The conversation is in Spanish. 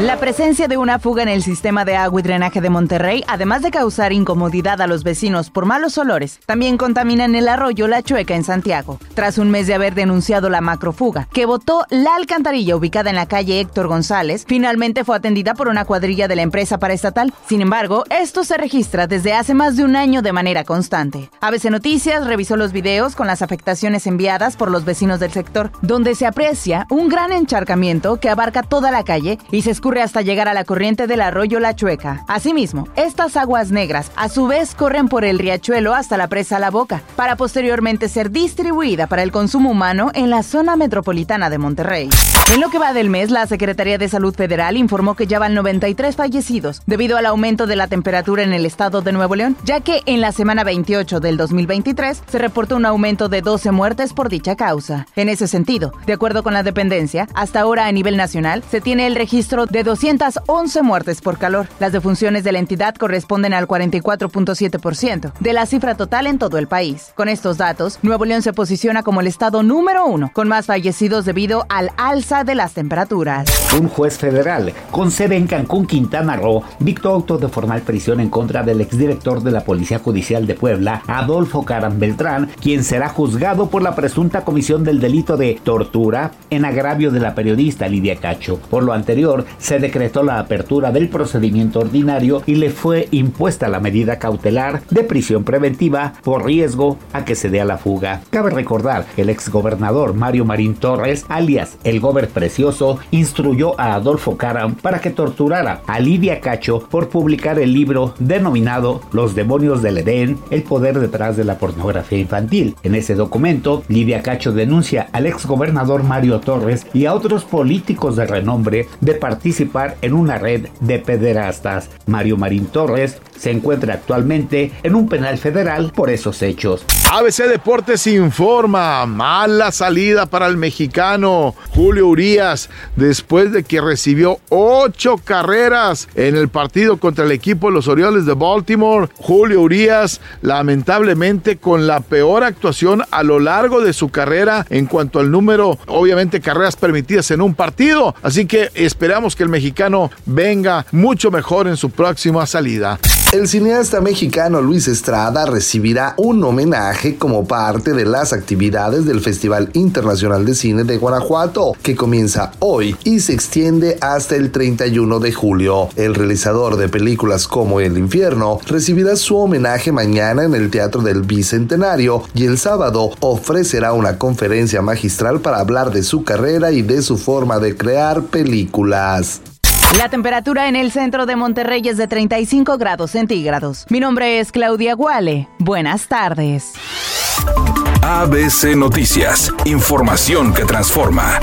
La presencia de una fuga en el sistema de agua y drenaje de Monterrey, además de causar incomodidad a los vecinos por malos olores, también contamina en el arroyo La Chueca en Santiago. Tras un mes de haber denunciado la macrofuga, que botó la alcantarilla ubicada en la calle Héctor González, finalmente fue atendida por una cuadrilla de la empresa paraestatal. Sin embargo, esto se registra desde hace más de un año de manera constante. ABC Noticias revisó los videos con las afectaciones enviadas por los vecinos del sector, donde se aprecia un gran encharcamiento que abarca toda la calle y se escurre hasta llegar a la corriente del arroyo La Chueca. Asimismo, estas aguas negras a su vez corren por el riachuelo hasta la presa La Boca, para posteriormente ser distribuida para el consumo humano en la zona metropolitana de Monterrey. En lo que va del mes, la Secretaría de Salud Federal informó que ya van 93 fallecidos debido al aumento de la temperatura en el estado de Nuevo León, ya que en la semana 28 del 2023 se reportó un aumento de 12 muertes por dicha causa. En ese sentido, de acuerdo con la dependencia, hasta ahora a nivel nacional se tiene el registro de 211 muertes por calor. Las defunciones de la entidad corresponden al 44.7% de la cifra total en todo el país. Con estos datos, Nuevo León se posiciona como el estado número uno, con más fallecidos debido al alza de las temperaturas. Un juez federal con sede en Cancún, Quintana Roo, dictó auto de formal prisión en contra del exdirector de la Policía Judicial de Puebla, Adolfo Caram Beltrán, quien será juzgado por la presunta comisión del delito de tortura en agravio de la periodista Lidia Cacho. Por lo anterior, se decretó la apertura del procedimiento ordinario y le fue impuesta la medida cautelar de prisión preventiva por riesgo a que se dé a la fuga. Cabe recordar que el exgobernador Mario Marín Torres, alias el Gober Precioso, instruyó a Adolfo Caram para que torturara a Lidia Cacho por publicar el libro denominado Los demonios del Edén, el poder detrás de la pornografía infantil. En ese documento, Lidia Cacho denuncia al exgobernador Mario Torres y a otros políticos de renombre de participar en una red de pederastas. Mario Marín Torres se encuentra actualmente en un penal federal por esos hechos. ABC Deportes informa, mala salida para el mexicano Julio Urias después de que recibió ocho carreras en el partido contra el equipo de los Orioles de Baltimore. Julio Urias lamentablemente con la peor actuación a lo largo de su carrera en cuanto al número, obviamente carreras permitidas en un partido. Así que esperamos que el mexicano venga mucho mejor en su próxima salida. El cineasta mexicano Luis Estrada recibirá un homenaje como parte de las actividades del Festival Internacional de Cine de Guanajuato, que comienza hoy y se extiende hasta el 31 de julio. El realizador de películas como El Infierno recibirá su homenaje mañana en el Teatro del Bicentenario y el sábado ofrecerá una conferencia magistral para hablar de su carrera y de su forma de crear películas. La temperatura en el centro de Monterrey es de 35 grados centígrados. Mi nombre es Claudia Guale. Buenas tardes. ABC Noticias. Información que transforma.